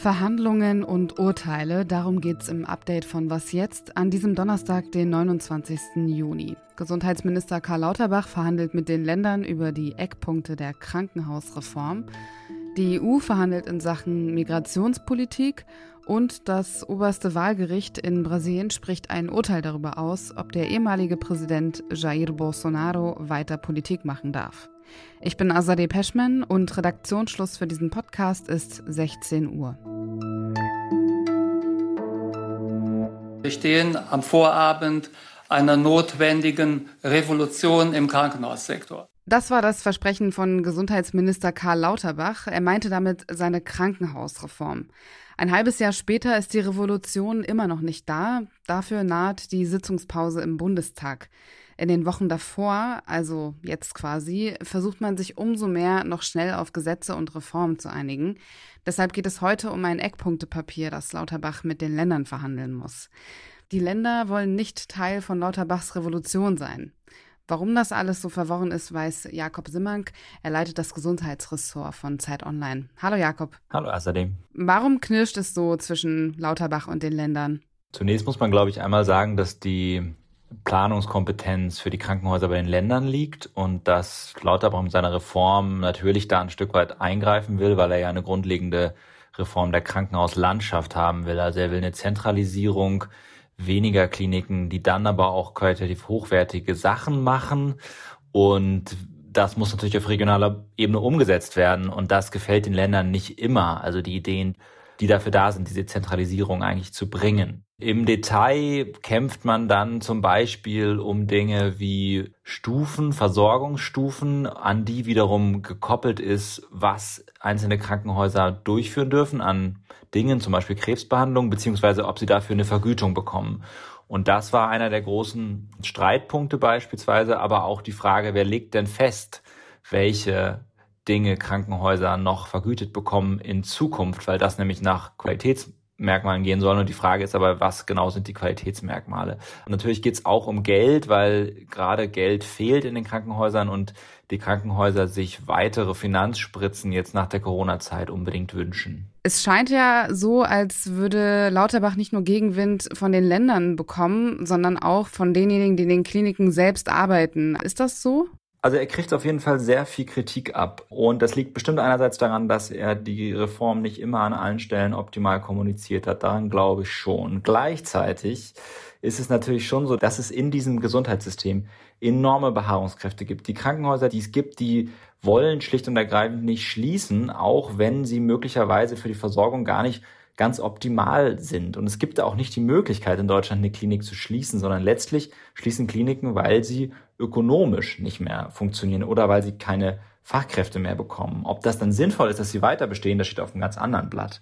Verhandlungen und Urteile, darum geht es im Update von Was jetzt an diesem Donnerstag, den 29. Juni. Gesundheitsminister Karl Lauterbach verhandelt mit den Ländern über die Eckpunkte der Krankenhausreform. Die EU verhandelt in Sachen Migrationspolitik und das oberste Wahlgericht in Brasilien spricht ein Urteil darüber aus, ob der ehemalige Präsident Jair Bolsonaro weiter Politik machen darf. Ich bin Azadeh Peschman und Redaktionsschluss für diesen Podcast ist 16 Uhr. Wir stehen am Vorabend einer notwendigen Revolution im Krankenhaussektor. Das war das Versprechen von Gesundheitsminister Karl Lauterbach. Er meinte damit seine Krankenhausreform. Ein halbes Jahr später ist die Revolution immer noch nicht da. Dafür naht die Sitzungspause im Bundestag. In den Wochen davor, also jetzt quasi, versucht man sich umso mehr noch schnell auf Gesetze und Reformen zu einigen. Deshalb geht es heute um ein Eckpunktepapier, das Lauterbach mit den Ländern verhandeln muss. Die Länder wollen nicht Teil von Lauterbachs Revolution sein. Warum das alles so verworren ist, weiß Jakob Simmank. Er leitet das Gesundheitsressort von Zeit Online. Hallo Jakob. Hallo Asadem. Warum knirscht es so zwischen Lauterbach und den Ländern? Zunächst muss man, glaube ich, einmal sagen, dass die Planungskompetenz für die Krankenhäuser bei den Ländern liegt und dass Lauterbach mit seiner Reform natürlich da ein Stück weit eingreifen will, weil er ja eine grundlegende Reform der Krankenhauslandschaft haben will. Also er will eine Zentralisierung, weniger Kliniken, die dann aber auch qualitativ hochwertige Sachen machen und das muss natürlich auf regionaler Ebene umgesetzt werden und das gefällt den Ländern nicht immer. Also die Ideen, die dafür da sind, diese Zentralisierung eigentlich zu bringen. Im Detail kämpft man dann zum Beispiel um Dinge wie Stufen, Versorgungsstufen, an die wiederum gekoppelt ist, was einzelne Krankenhäuser durchführen dürfen an Dingen, zum Beispiel Krebsbehandlung, beziehungsweise ob sie dafür eine Vergütung bekommen. Und das war einer der großen Streitpunkte beispielsweise, aber auch die Frage, wer legt denn fest, welche Dinge Krankenhäuser noch vergütet bekommen in Zukunft, weil das nämlich nach Qualitäts Merkmalen gehen sollen. Und die Frage ist aber, was genau sind die Qualitätsmerkmale? Und natürlich geht es auch um Geld, weil gerade Geld fehlt in den Krankenhäusern und die Krankenhäuser sich weitere Finanzspritzen jetzt nach der Corona-Zeit unbedingt wünschen. Es scheint ja so, als würde Lauterbach nicht nur Gegenwind von den Ländern bekommen, sondern auch von denjenigen, die in den Kliniken selbst arbeiten. Ist das so? Also er kriegt auf jeden Fall sehr viel Kritik ab. Und das liegt bestimmt einerseits daran, dass er die Reform nicht immer an allen Stellen optimal kommuniziert hat. Daran glaube ich schon. Gleichzeitig ist es natürlich schon so, dass es in diesem Gesundheitssystem enorme Beharrungskräfte gibt. Die Krankenhäuser, die es gibt, die wollen schlicht und ergreifend nicht schließen, auch wenn sie möglicherweise für die Versorgung gar nicht ganz optimal sind. Und es gibt auch nicht die Möglichkeit, in Deutschland eine Klinik zu schließen, sondern letztlich schließen Kliniken, weil sie ökonomisch nicht mehr funktionieren oder weil sie keine Fachkräfte mehr bekommen. Ob das dann sinnvoll ist, dass sie weiter bestehen, das steht auf einem ganz anderen Blatt.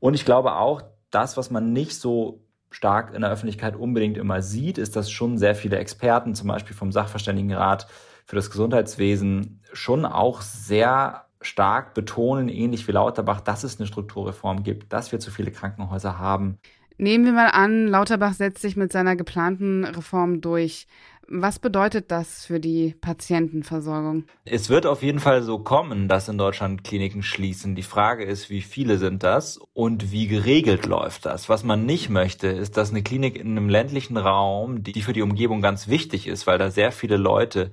Und ich glaube auch, das, was man nicht so stark in der Öffentlichkeit unbedingt immer sieht, ist, dass schon sehr viele Experten, zum Beispiel vom Sachverständigenrat für das Gesundheitswesen, schon auch sehr stark betonen, ähnlich wie Lauterbach, dass es eine Strukturreform gibt, dass wir zu viele Krankenhäuser haben. Nehmen wir mal an, Lauterbach setzt sich mit seiner geplanten Reform durch. Was bedeutet das für die Patientenversorgung? Es wird auf jeden Fall so kommen, dass in Deutschland Kliniken schließen. Die Frage ist, wie viele sind das und wie geregelt läuft das? Was man nicht möchte, ist, dass eine Klinik in einem ländlichen Raum, die für die Umgebung ganz wichtig ist, weil da sehr viele Leute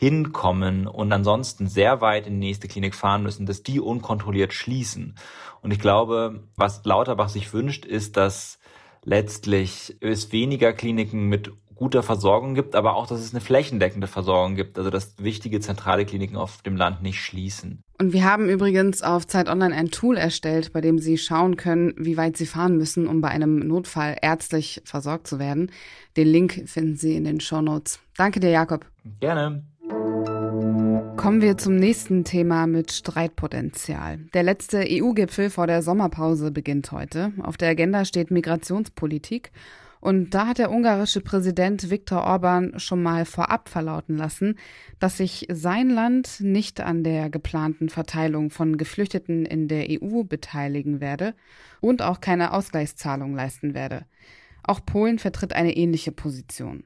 hinkommen und ansonsten sehr weit in die nächste Klinik fahren müssen, dass die unkontrolliert schließen. Und ich glaube, was Lauterbach sich wünscht, ist, dass letztlich es weniger Kliniken mit guter Versorgung gibt, aber auch, dass es eine flächendeckende Versorgung gibt, also dass wichtige zentrale Kliniken auf dem Land nicht schließen. Und wir haben übrigens auf Zeit Online ein Tool erstellt, bei dem Sie schauen können, wie weit Sie fahren müssen, um bei einem Notfall ärztlich versorgt zu werden. Den Link finden Sie in den Show Notes. Danke dir, Jakob. Gerne. Kommen wir zum nächsten Thema mit Streitpotenzial. Der letzte EU-Gipfel vor der Sommerpause beginnt heute. Auf der Agenda steht Migrationspolitik. Und da hat der ungarische Präsident Viktor Orban schon mal vorab verlauten lassen, dass sich sein Land nicht an der geplanten Verteilung von Geflüchteten in der EU beteiligen werde und auch keine Ausgleichszahlung leisten werde. Auch Polen vertritt eine ähnliche Position.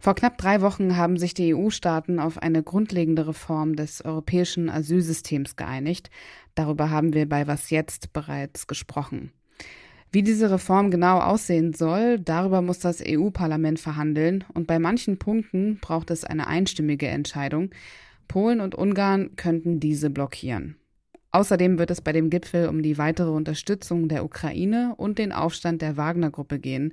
Vor knapp drei Wochen haben sich die EU-Staaten auf eine grundlegende Reform des europäischen Asylsystems geeinigt. Darüber haben wir bei Was jetzt bereits gesprochen. Wie diese Reform genau aussehen soll, darüber muss das EU-Parlament verhandeln und bei manchen Punkten braucht es eine einstimmige Entscheidung. Polen und Ungarn könnten diese blockieren. Außerdem wird es bei dem Gipfel um die weitere Unterstützung der Ukraine und den Aufstand der Wagner-Gruppe gehen.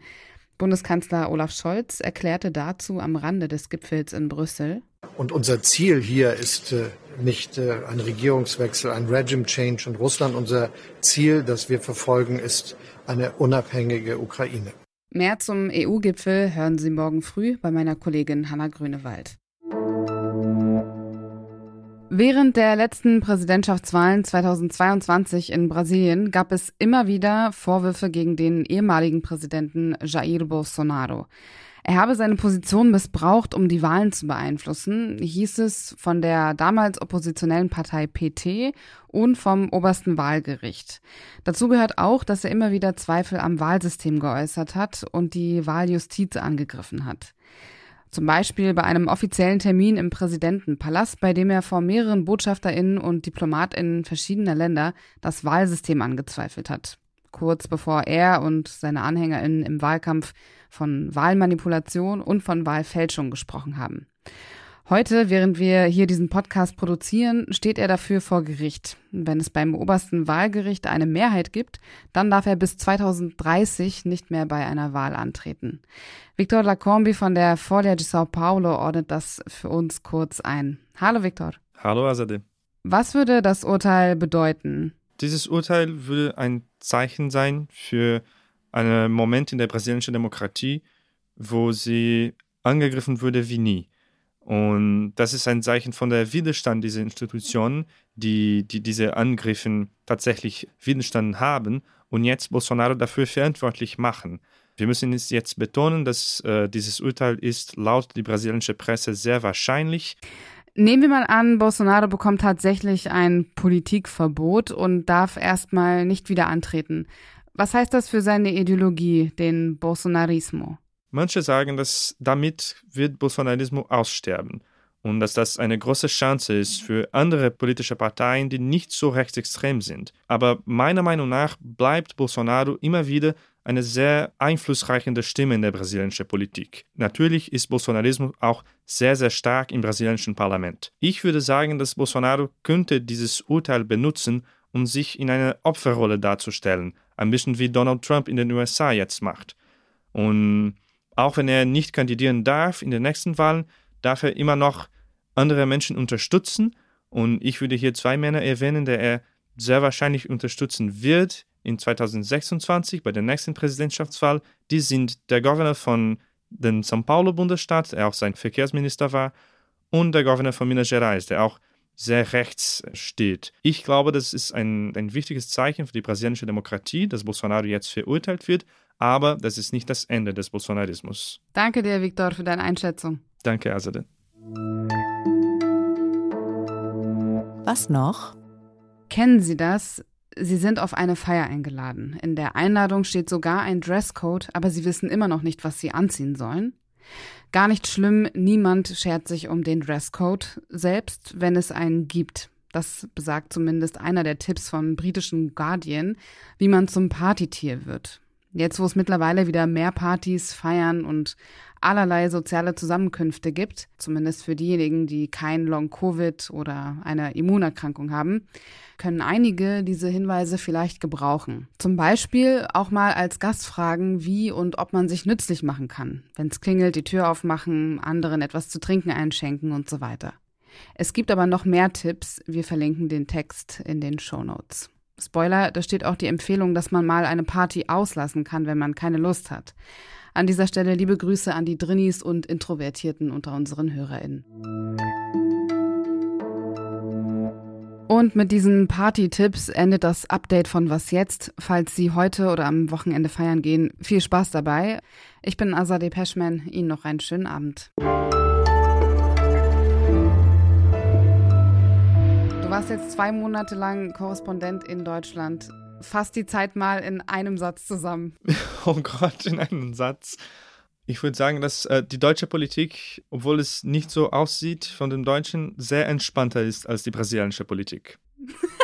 Bundeskanzler Olaf Scholz erklärte dazu am Rande des Gipfels in Brüssel. Und unser Ziel hier ist äh, nicht äh, ein Regierungswechsel, ein Regime Change in Russland. Unser Ziel, das wir verfolgen, ist eine unabhängige Ukraine. Mehr zum EU-Gipfel hören Sie morgen früh bei meiner Kollegin Hanna Grünewald. Während der letzten Präsidentschaftswahlen 2022 in Brasilien gab es immer wieder Vorwürfe gegen den ehemaligen Präsidenten Jair Bolsonaro. Er habe seine Position missbraucht, um die Wahlen zu beeinflussen, hieß es von der damals oppositionellen Partei PT und vom obersten Wahlgericht. Dazu gehört auch, dass er immer wieder Zweifel am Wahlsystem geäußert hat und die Wahljustiz angegriffen hat. Zum Beispiel bei einem offiziellen Termin im Präsidentenpalast, bei dem er vor mehreren BotschafterInnen und DiplomatInnen verschiedener Länder das Wahlsystem angezweifelt hat. Kurz bevor er und seine AnhängerInnen im Wahlkampf von Wahlmanipulation und von Wahlfälschung gesprochen haben. Heute, während wir hier diesen Podcast produzieren, steht er dafür vor Gericht. Wenn es beim obersten Wahlgericht eine Mehrheit gibt, dann darf er bis 2030 nicht mehr bei einer Wahl antreten. Victor Lacombi von der Folia de Sao Paulo ordnet das für uns kurz ein. Hallo Victor. Hallo Azadeh. Was würde das Urteil bedeuten? Dieses Urteil würde ein Zeichen sein für einen Moment in der brasilianischen Demokratie, wo sie angegriffen wurde wie nie. Und das ist ein Zeichen von der Widerstand dieser Institutionen, die, die diese Angriffe tatsächlich Widerstand haben und jetzt Bolsonaro dafür verantwortlich machen. Wir müssen jetzt betonen, dass äh, dieses Urteil ist laut die brasilianische Presse sehr wahrscheinlich. Nehmen wir mal an, Bolsonaro bekommt tatsächlich ein Politikverbot und darf erstmal nicht wieder antreten. Was heißt das für seine Ideologie, den Bolsonarismo? Manche sagen, dass damit wird Bolsonarismo aussterben und dass das eine große Chance ist für andere politische Parteien, die nicht so rechtsextrem sind. Aber meiner Meinung nach bleibt Bolsonaro immer wieder eine sehr einflussreiche Stimme in der brasilianischen Politik. Natürlich ist Bolsonarismus auch sehr, sehr stark im brasilianischen Parlament. Ich würde sagen, dass Bolsonaro könnte dieses Urteil benutzen, um sich in eine Opferrolle darzustellen, ein bisschen wie Donald Trump in den USA jetzt macht. Und auch wenn er nicht kandidieren darf in den nächsten Wahlen, darf er immer noch andere Menschen unterstützen. Und ich würde hier zwei Männer erwähnen, die er sehr wahrscheinlich unterstützen wird in 2026 bei der nächsten Präsidentschaftswahl. Die sind der Gouverneur von dem São Paulo Bundesstaat, der auch sein Verkehrsminister war, und der Gouverneur von Minas Gerais, der auch sehr rechts steht. Ich glaube, das ist ein, ein wichtiges Zeichen für die brasilianische Demokratie, dass Bolsonaro jetzt verurteilt wird, aber das ist nicht das Ende des Bolsonarismus. Danke dir, Viktor, für deine Einschätzung. Danke, Azadeh. Was noch? Kennen Sie das? Sie sind auf eine Feier eingeladen. In der Einladung steht sogar ein Dresscode, aber Sie wissen immer noch nicht, was Sie anziehen sollen. Gar nicht schlimm, niemand schert sich um den Dresscode, selbst wenn es einen gibt. Das besagt zumindest einer der Tipps vom britischen Guardian, wie man zum Partytier wird. Jetzt, wo es mittlerweile wieder mehr Partys, Feiern und allerlei soziale Zusammenkünfte gibt, zumindest für diejenigen, die kein Long-Covid oder eine Immunerkrankung haben, können einige diese Hinweise vielleicht gebrauchen. Zum Beispiel auch mal als Gast fragen, wie und ob man sich nützlich machen kann. Wenn es klingelt, die Tür aufmachen, anderen etwas zu trinken einschenken und so weiter. Es gibt aber noch mehr Tipps. Wir verlinken den Text in den Show Notes. Spoiler, da steht auch die Empfehlung, dass man mal eine Party auslassen kann, wenn man keine Lust hat. An dieser Stelle liebe Grüße an die Drinnis und Introvertierten unter unseren HörerInnen. Und mit diesen Party-Tipps endet das Update von Was jetzt. Falls Sie heute oder am Wochenende feiern gehen, viel Spaß dabei. Ich bin Azadeh Peschman. Ihnen noch einen schönen Abend. Warst jetzt zwei Monate lang Korrespondent in Deutschland. Fass die Zeit mal in einem Satz zusammen. Oh Gott, in einem Satz. Ich würde sagen, dass äh, die deutsche Politik, obwohl es nicht so aussieht von den Deutschen, sehr entspannter ist als die brasilianische Politik.